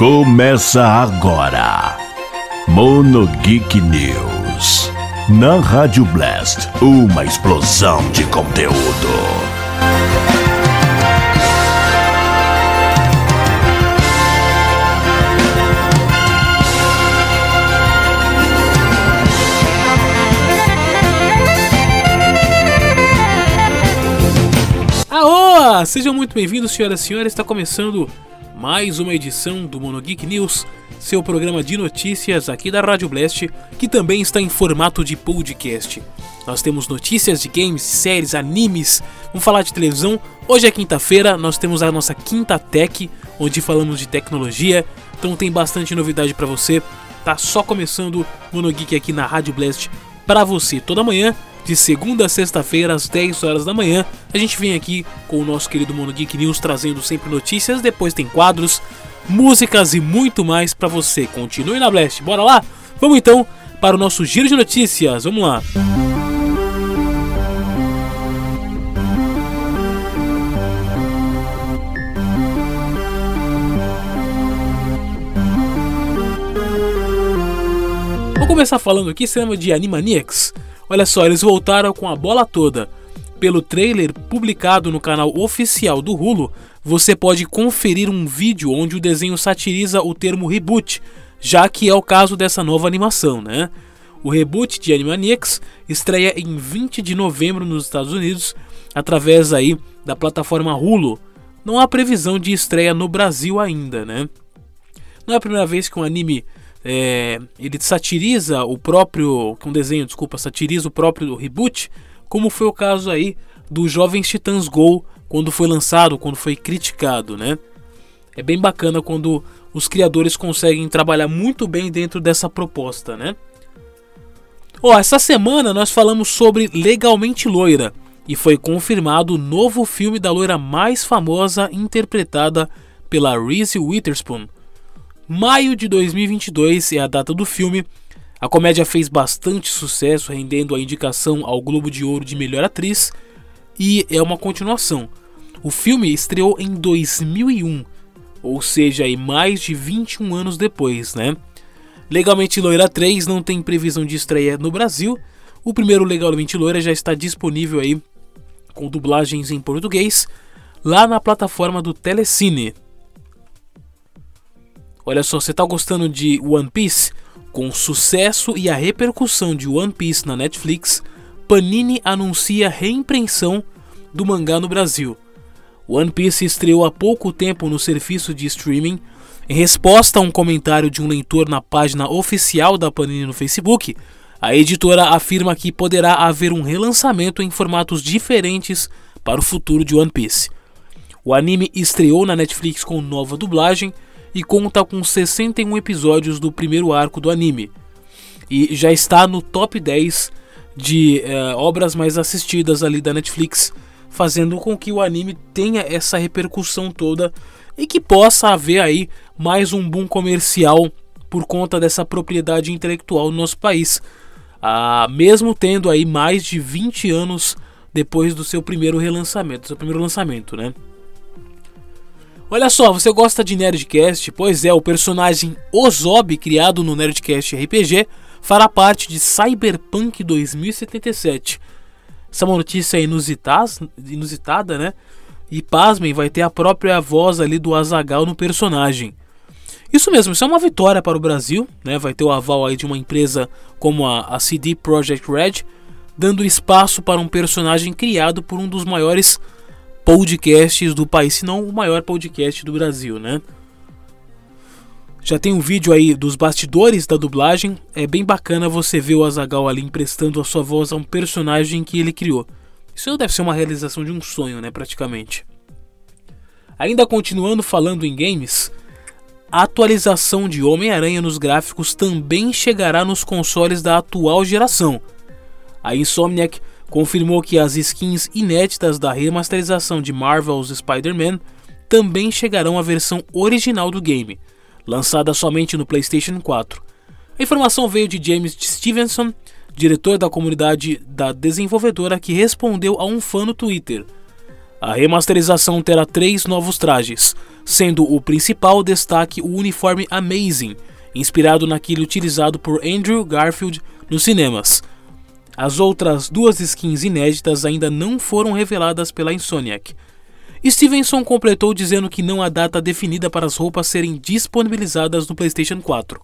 Começa agora. Mono Geek News. Na Rádio Blast, uma explosão de conteúdo. Aô! Sejam muito bem-vindos, senhoras e senhores. Está começando mais uma edição do Mono Geek News, seu programa de notícias aqui da Rádio Blast, que também está em formato de podcast. Nós temos notícias de games, séries, animes, vamos falar de televisão. Hoje é quinta-feira, nós temos a nossa Quinta Tech, onde falamos de tecnologia, então tem bastante novidade para você. Tá só começando o Mono Geek aqui na Rádio Blast para você toda manhã de segunda a sexta-feira, às 10 horas da manhã. A gente vem aqui com o nosso querido Mono Geek News trazendo sempre notícias, depois tem quadros, músicas e muito mais para você. Continue na Blast, bora lá? Vamos então para o nosso giro de notícias, vamos lá. Vou começar falando aqui, cinema de Animaniacs. Olha só, eles voltaram com a bola toda. Pelo trailer publicado no canal oficial do Hulu, você pode conferir um vídeo onde o desenho satiriza o termo reboot, já que é o caso dessa nova animação, né? O reboot de Animaniacs estreia em 20 de novembro nos Estados Unidos, através aí da plataforma Hulu. Não há previsão de estreia no Brasil ainda, né? Não é a primeira vez que um anime é, ele satiriza o próprio, um desenho, desculpa, satiriza o próprio reboot, como foi o caso aí do Jovens Titãs Go quando foi lançado, quando foi criticado, né? É bem bacana quando os criadores conseguem trabalhar muito bem dentro dessa proposta, né? Ó, oh, essa semana nós falamos sobre Legalmente Loira e foi confirmado o novo filme da loira mais famosa interpretada pela Reese Witherspoon. Maio de 2022 é a data do filme. A comédia fez bastante sucesso, rendendo a indicação ao Globo de Ouro de Melhor Atriz, e é uma continuação. O filme estreou em 2001, ou seja, aí mais de 21 anos depois, né? Legalmente Loira 3 não tem previsão de estreia no Brasil. O primeiro Legalmente Loira já está disponível aí com dublagens em português lá na plataforma do Telecine. Olha só, você está gostando de One Piece? Com o sucesso e a repercussão de One Piece na Netflix, Panini anuncia reimpressão do mangá no Brasil. One Piece estreou há pouco tempo no serviço de streaming. Em resposta a um comentário de um leitor na página oficial da Panini no Facebook, a editora afirma que poderá haver um relançamento em formatos diferentes para o futuro de One Piece. O anime estreou na Netflix com nova dublagem e conta com 61 episódios do primeiro arco do anime. E já está no top 10 de é, obras mais assistidas ali da Netflix, fazendo com que o anime tenha essa repercussão toda e que possa haver aí mais um boom comercial por conta dessa propriedade intelectual no nosso país. Ah, mesmo tendo aí mais de 20 anos depois do seu primeiro relançamento, seu primeiro lançamento, né? Olha só, você gosta de Nerdcast? Pois é, o personagem Ozob, criado no Nerdcast RPG, fará parte de Cyberpunk 2077. Essa é notícia inusitada, né? E pasmem, vai ter a própria voz ali do Azagal no personagem. Isso mesmo, isso é uma vitória para o Brasil, né? Vai ter o aval aí de uma empresa como a, a CD Projekt Red, dando espaço para um personagem criado por um dos maiores podcasts do país, se não o maior podcast do Brasil, né? Já tem um vídeo aí dos bastidores da dublagem. É bem bacana você ver o Azagal ali emprestando a sua voz a um personagem que ele criou. Isso deve ser uma realização de um sonho, né, praticamente. Ainda continuando falando em games, a atualização de Homem-Aranha nos gráficos também chegará nos consoles da atual geração. A Insomniac confirmou que as skins inéditas da remasterização de Marvel's Spider-Man também chegarão à versão original do game, lançada somente no PlayStation 4. A informação veio de James Stevenson, diretor da comunidade da desenvolvedora, que respondeu a um fã no Twitter. A remasterização terá três novos trajes, sendo o principal destaque o uniforme Amazing, inspirado naquele utilizado por Andrew Garfield nos cinemas. As outras duas skins inéditas ainda não foram reveladas pela Insomniac. Stevenson completou dizendo que não há data definida para as roupas serem disponibilizadas no PlayStation 4.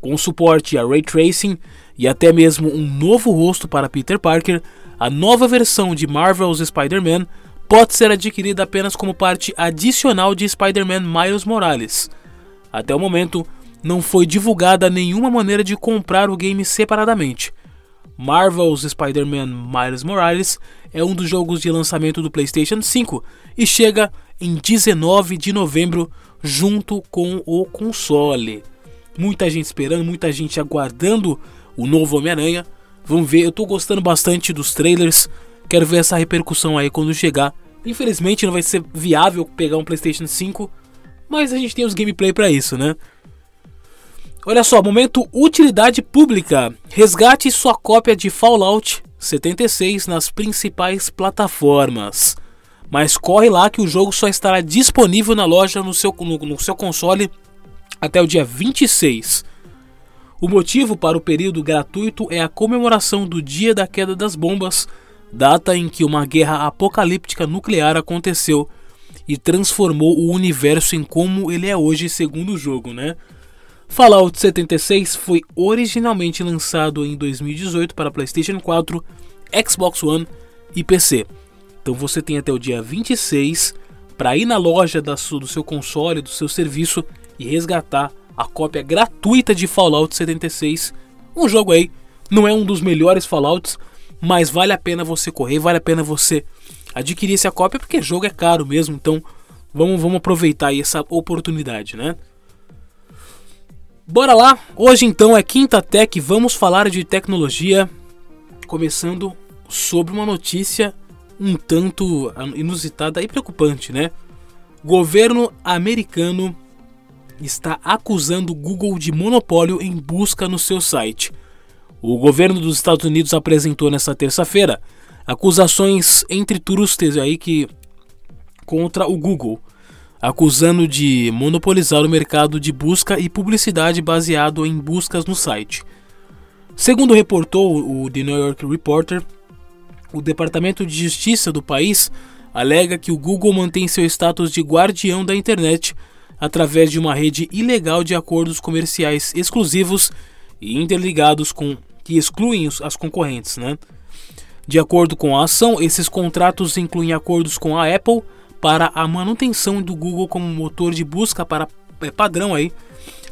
Com suporte a ray tracing e até mesmo um novo rosto para Peter Parker, a nova versão de Marvel's Spider-Man pode ser adquirida apenas como parte adicional de Spider-Man Miles Morales. Até o momento, não foi divulgada nenhuma maneira de comprar o game separadamente. Marvel's Spider-Man Miles Morales é um dos jogos de lançamento do PlayStation 5 e chega em 19 de novembro junto com o console. Muita gente esperando, muita gente aguardando o novo Homem-Aranha. Vamos ver, eu tô gostando bastante dos trailers. Quero ver essa repercussão aí quando chegar. Infelizmente não vai ser viável pegar um PlayStation 5, mas a gente tem os gameplay para isso, né? Olha só, momento utilidade pública. Resgate sua cópia de Fallout 76 nas principais plataformas. Mas corre lá que o jogo só estará disponível na loja no seu, no, no seu console até o dia 26. O motivo para o período gratuito é a comemoração do Dia da Queda das Bombas, data em que uma guerra apocalíptica nuclear aconteceu e transformou o universo em como ele é hoje, segundo o jogo, né? Fallout 76 foi originalmente lançado em 2018 para PlayStation 4, Xbox One e PC. Então você tem até o dia 26 para ir na loja da do seu console, do seu serviço e resgatar a cópia gratuita de Fallout 76. Um jogo aí, não é um dos melhores Fallouts, mas vale a pena você correr, vale a pena você adquirir essa cópia porque jogo é caro mesmo, então vamos, vamos aproveitar essa oportunidade, né? Bora lá! Hoje então é Quinta Tech, vamos falar de tecnologia, começando sobre uma notícia um tanto inusitada e preocupante, né? Governo americano está acusando o Google de monopólio em busca no seu site. O governo dos Estados Unidos apresentou nesta terça-feira acusações entre trustes aí que contra o Google acusando de monopolizar o mercado de busca e publicidade baseado em buscas no site. Segundo reportou o The New York Reporter, o Departamento de Justiça do país alega que o Google mantém seu status de guardião da internet através de uma rede ilegal de acordos comerciais exclusivos e interligados com que excluem as concorrentes, né? De acordo com a ação, esses contratos incluem acordos com a Apple, para a manutenção do Google como motor de busca para é, padrão aí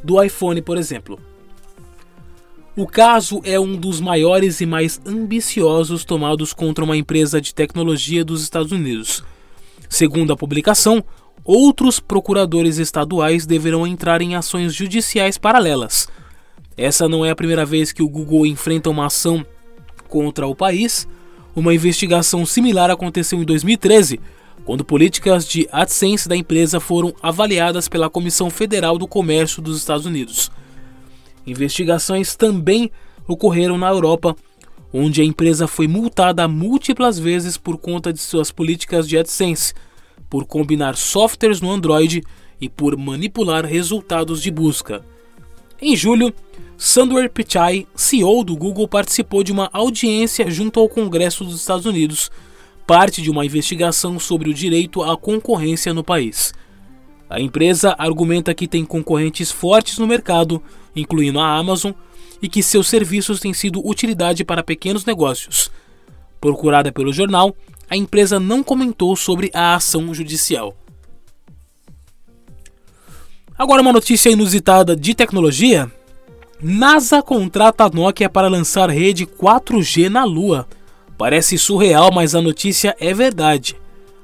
do iPhone, por exemplo. O caso é um dos maiores e mais ambiciosos tomados contra uma empresa de tecnologia dos Estados Unidos. Segundo a publicação, outros procuradores estaduais deverão entrar em ações judiciais paralelas. Essa não é a primeira vez que o Google enfrenta uma ação contra o país. Uma investigação similar aconteceu em 2013 quando políticas de AdSense da empresa foram avaliadas pela Comissão Federal do Comércio dos Estados Unidos. Investigações também ocorreram na Europa, onde a empresa foi multada múltiplas vezes por conta de suas políticas de AdSense, por combinar softwares no Android e por manipular resultados de busca. Em julho, Sundar Pichai, CEO do Google, participou de uma audiência junto ao Congresso dos Estados Unidos parte de uma investigação sobre o direito à concorrência no país. A empresa argumenta que tem concorrentes fortes no mercado, incluindo a Amazon, e que seus serviços têm sido utilidade para pequenos negócios. Procurada pelo jornal, a empresa não comentou sobre a ação judicial. Agora, uma notícia inusitada de tecnologia: NASA contrata a Nokia para lançar rede 4G na Lua. Parece surreal, mas a notícia é verdade.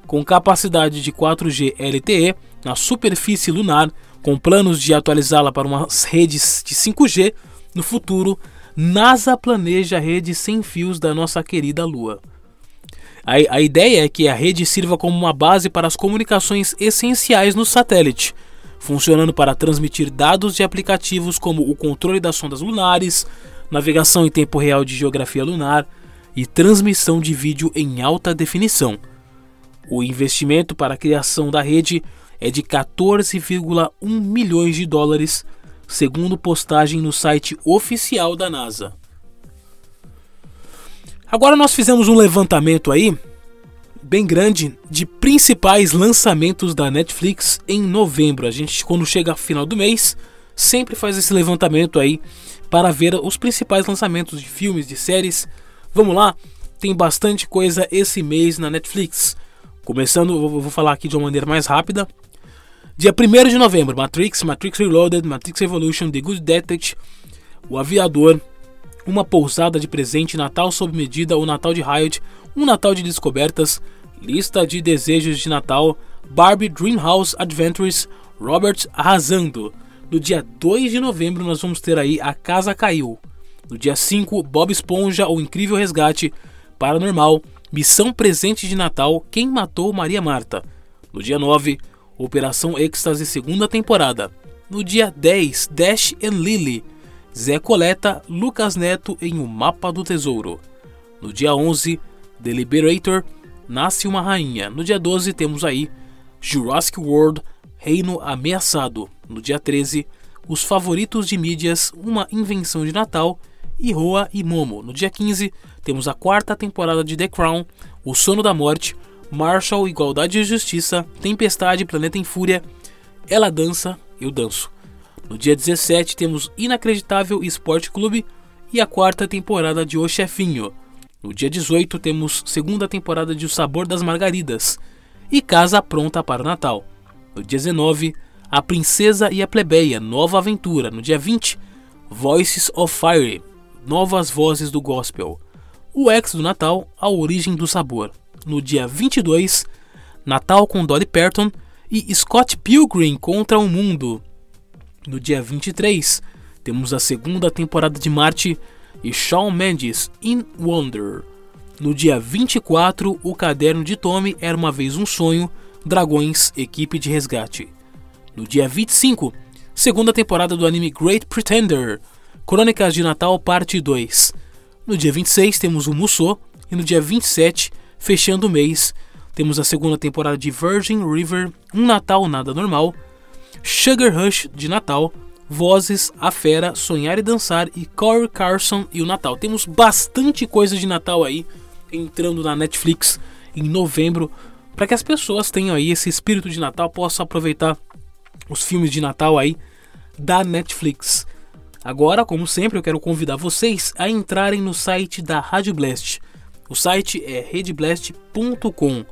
Com capacidade de 4G LTE na superfície lunar, com planos de atualizá-la para umas redes de 5G no futuro, NASA planeja a rede sem fios da nossa querida Lua. A, a ideia é que a rede sirva como uma base para as comunicações essenciais no satélite, funcionando para transmitir dados de aplicativos como o controle das sondas lunares, navegação em tempo real de geografia lunar, e transmissão de vídeo em alta definição. O investimento para a criação da rede é de 14,1 milhões de dólares, segundo postagem no site oficial da NASA. Agora nós fizemos um levantamento aí bem grande de principais lançamentos da Netflix em novembro. A gente quando chega ao final do mês sempre faz esse levantamento aí para ver os principais lançamentos de filmes, de séries. Vamos lá, tem bastante coisa esse mês na Netflix. Começando, eu vou falar aqui de uma maneira mais rápida. Dia 1 de novembro, Matrix, Matrix Reloaded, Matrix Evolution, The Good Detective, O Aviador, Uma Pousada de Presente, Natal sob medida, O Natal de Riot, Um Natal de Descobertas, Lista de Desejos de Natal, Barbie Dreamhouse Adventures, Robert Arrasando. No dia 2 de novembro nós vamos ter aí A Casa Caiu. No dia 5, Bob Esponja, O Incrível Resgate, Paranormal, Missão Presente de Natal, Quem Matou Maria Marta. No dia 9, Operação Êxtase segunda temporada. No dia 10, Dash and Lily, Zé Coleta, Lucas Neto em O Mapa do Tesouro. No dia 11, The Liberator, Nasce uma Rainha. No dia 12 temos aí Jurassic World, Reino Ameaçado. No dia 13, Os Favoritos de Mídias, Uma Invenção de Natal Roa e Momo. No dia 15, temos a quarta temporada de The Crown, O Sono da Morte, Marshall, Igualdade e Justiça, Tempestade, Planeta em Fúria, Ela Dança, Eu Danço. No dia 17 temos Inacreditável Esporte Clube e a quarta temporada de O Chefinho. No dia 18 temos segunda temporada de O Sabor das Margaridas e Casa Pronta para o Natal. No dia 19, A Princesa e a Plebeia, Nova Aventura. No dia 20, Voices of Fire, Novas Vozes do Gospel. O Ex do Natal, A Origem do Sabor no dia 22, Natal com Dolly Parton e Scott Pilgrim contra o Mundo. No dia 23, temos a segunda temporada de Marte e Shawn Mendes in Wonder. No dia 24, o caderno de Tommy era uma vez um sonho, Dragões, equipe de resgate. No dia 25, segunda temporada do anime Great Pretender, Crônicas de Natal Parte 2. No dia 26 temos o Musou e no dia 27 Fechando o mês, temos a segunda temporada de Virgin River, Um Natal Nada Normal, Sugar Rush de Natal, Vozes, A Fera, Sonhar e Dançar e Corey Carson e o Natal. Temos bastante coisa de Natal aí entrando na Netflix em novembro para que as pessoas tenham aí esse espírito de Natal, possam aproveitar os filmes de Natal aí da Netflix. Agora, como sempre, eu quero convidar vocês a entrarem no site da Rádio Blast o site é redblast.com.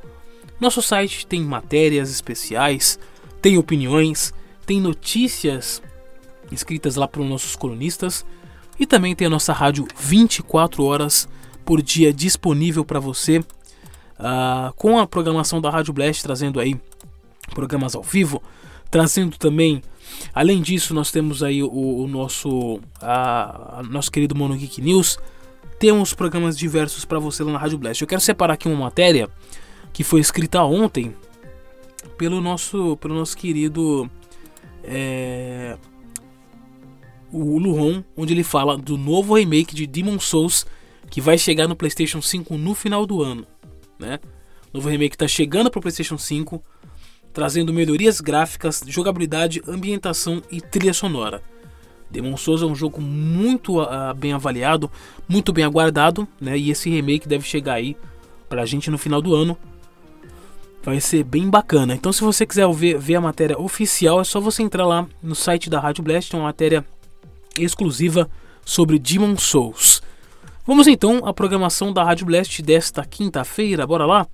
Nosso site tem matérias especiais, tem opiniões, tem notícias escritas lá por nossos colunistas e também tem a nossa rádio 24 horas por dia disponível para você, uh, com a programação da Rádio Blast trazendo aí programas ao vivo, trazendo também, além disso, nós temos aí o, o nosso, uh, nosso querido Mono Geek News temos programas diversos para você lá na Rádio Blast. Eu quero separar aqui uma matéria que foi escrita ontem pelo nosso, pelo nosso querido é, o Luron, onde ele fala do novo remake de Demon Souls que vai chegar no PlayStation 5 no final do ano, né? O novo remake está chegando para o PlayStation 5, trazendo melhorias gráficas, jogabilidade, ambientação e trilha sonora. Demon Souls é um jogo muito uh, bem avaliado, muito bem aguardado, né? E esse remake deve chegar aí pra gente no final do ano. Vai ser bem bacana. Então, se você quiser ver, ver a matéria oficial, é só você entrar lá no site da Rádio Blast, tem uma matéria exclusiva sobre Demon Souls. Vamos então à programação da Rádio Blast desta quinta-feira, bora lá?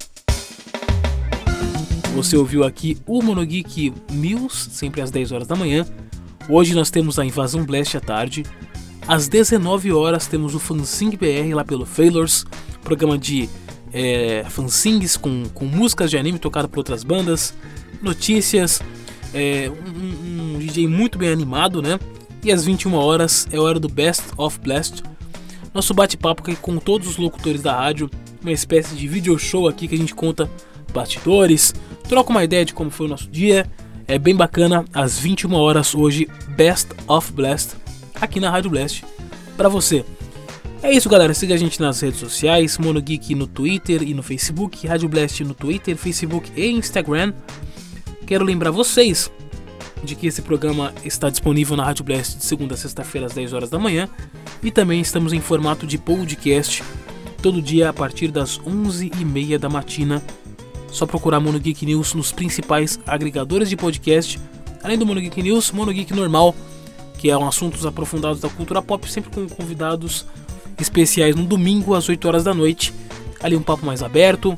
Você ouviu aqui o Monogeek News, sempre às 10 horas da manhã. Hoje nós temos a Invasão Blast à tarde. Às 19 horas temos o Fansing BR lá pelo Failures, programa de é, fansings com, com músicas de anime tocado por outras bandas, notícias, é, um, um, DJ muito bem animado, né? E às 21 horas é hora do Best of Blast, nosso bate-papo com todos os locutores da rádio, uma espécie de video show aqui que a gente conta bastidores, troca uma ideia de como foi o nosso dia é bem bacana, às 21 horas hoje, Best of Blast, aqui na Rádio Blast, para você. É isso, galera. Siga a gente nas redes sociais: Monogeek no Twitter e no Facebook, Rádio Blast no Twitter, Facebook e Instagram. Quero lembrar vocês de que esse programa está disponível na Rádio Blast de segunda a sexta-feira às 10 horas da manhã e também estamos em formato de podcast todo dia a partir das 11h30 da matina. Só procurar Mono Geek News nos principais agregadores de podcast, além do Mono Geek News, Mono Geek Normal, que é um assuntos aprofundados da cultura pop, sempre com convidados especiais no domingo às 8 horas da noite. Ali um papo mais aberto.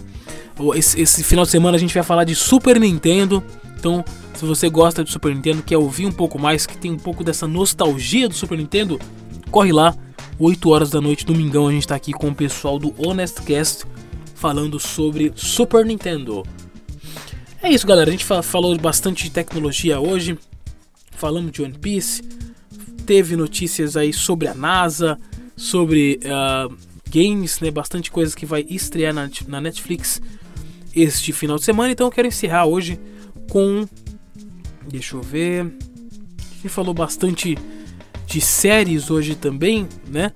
Esse, esse final de semana a gente vai falar de Super Nintendo. Então, se você gosta de Super Nintendo, quer ouvir um pouco mais, que tem um pouco dessa nostalgia do Super Nintendo, corre lá, 8 horas da noite, domingão, a gente está aqui com o pessoal do Honest Cast falando sobre Super Nintendo. É isso, galera. A gente falou bastante de tecnologia hoje. Falamos de One Piece. Teve notícias aí sobre a NASA, sobre uh, games, né? Bastante coisas que vai estrear na, na Netflix este final de semana. Então eu quero encerrar hoje com. Deixa eu ver. A gente falou bastante de séries hoje também, né?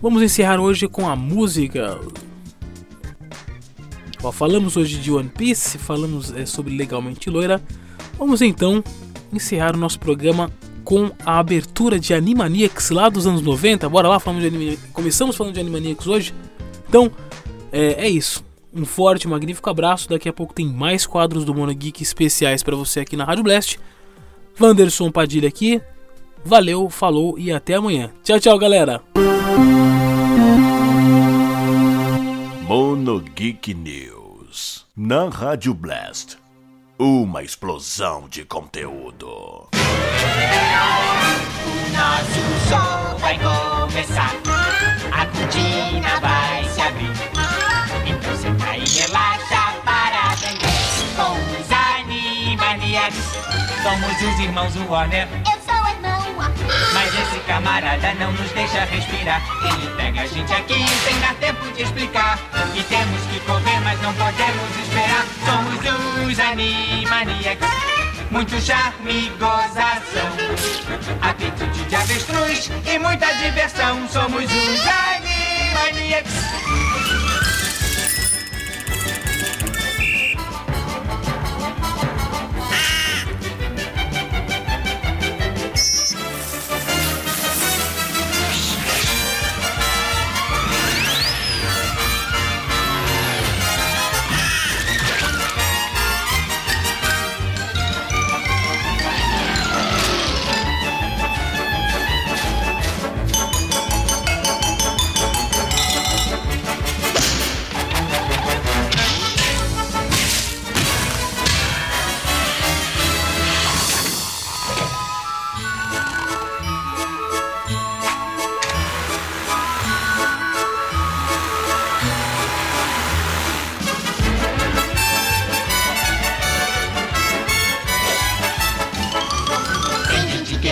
Vamos encerrar hoje com a música. Falamos hoje de One Piece, falamos é, sobre Legalmente Loira. Vamos então encerrar o nosso programa com a abertura de Animaniacs lá dos anos 90. Bora lá, falamos de Animaniacs. começamos falando de Animaniacs hoje. Então, é, é isso. Um forte, magnífico abraço. Daqui a pouco tem mais quadros do Mono Geek especiais para você aqui na Rádio Blast. Wanderson Padilha aqui. Valeu, falou e até amanhã. Tchau, tchau, galera. Mono Geek News na Rádio Blast. Uma explosão de conteúdo. O nosso show vai começar. A cortina vai se abrir. Então senta e relaxa para aprender com os Animaniacs. Somos os irmãos Warner. Eu. Mas esse camarada não nos deixa respirar. Ele pega a gente aqui sem dar tempo de explicar. E temos que correr, mas não podemos esperar. Somos os Animaniacs. Muito charme e gozação. Apetite de avestruz e muita diversão. Somos os Animaniacs.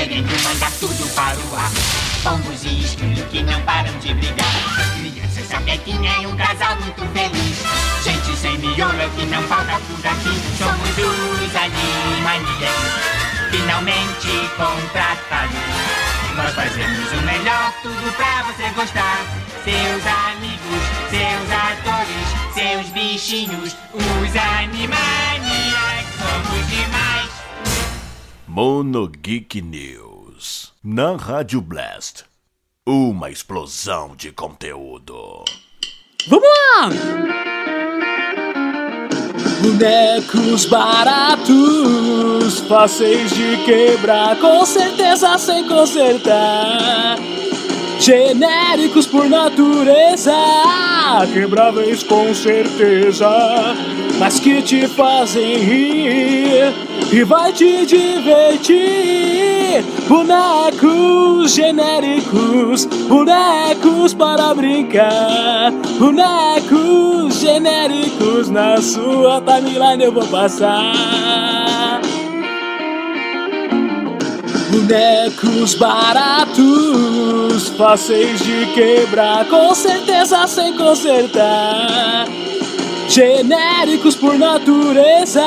Querendo mandar tudo para o ar. Pombos e esquilos que não param de brigar. Crianças sapequinha e um casal muito feliz. Gente sem miolo é que não falta por aqui. Somos os Animaniacs. Finalmente contratados. Nós fazemos o melhor, tudo pra você gostar. Seus amigos, seus atores, seus bichinhos, os Animaniacs. Somos demais. Mono Geek News na Rádio Blast. Uma explosão de conteúdo. Vamos lá! Bonecos baratos, fáceis de quebrar, com certeza sem consertar. Genéricos por natureza, quebráveis com certeza, mas que te fazem rir e vai te divertir. Bonecos genéricos, bonecos para brincar, bonecos genéricos na sua timeline eu vou passar. Bonecos baratos, fáceis de quebrar, com certeza sem consertar. Genéricos por natureza,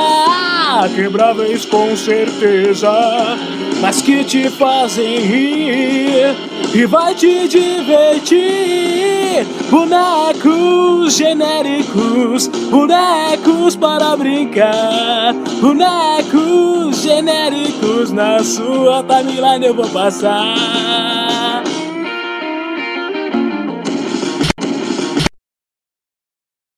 quebráveis com certeza, mas que te fazem rir e vai te divertir. Bonecos genéricos, bonecos para brincar, bonecos genéricos na sua timeline eu vou passar.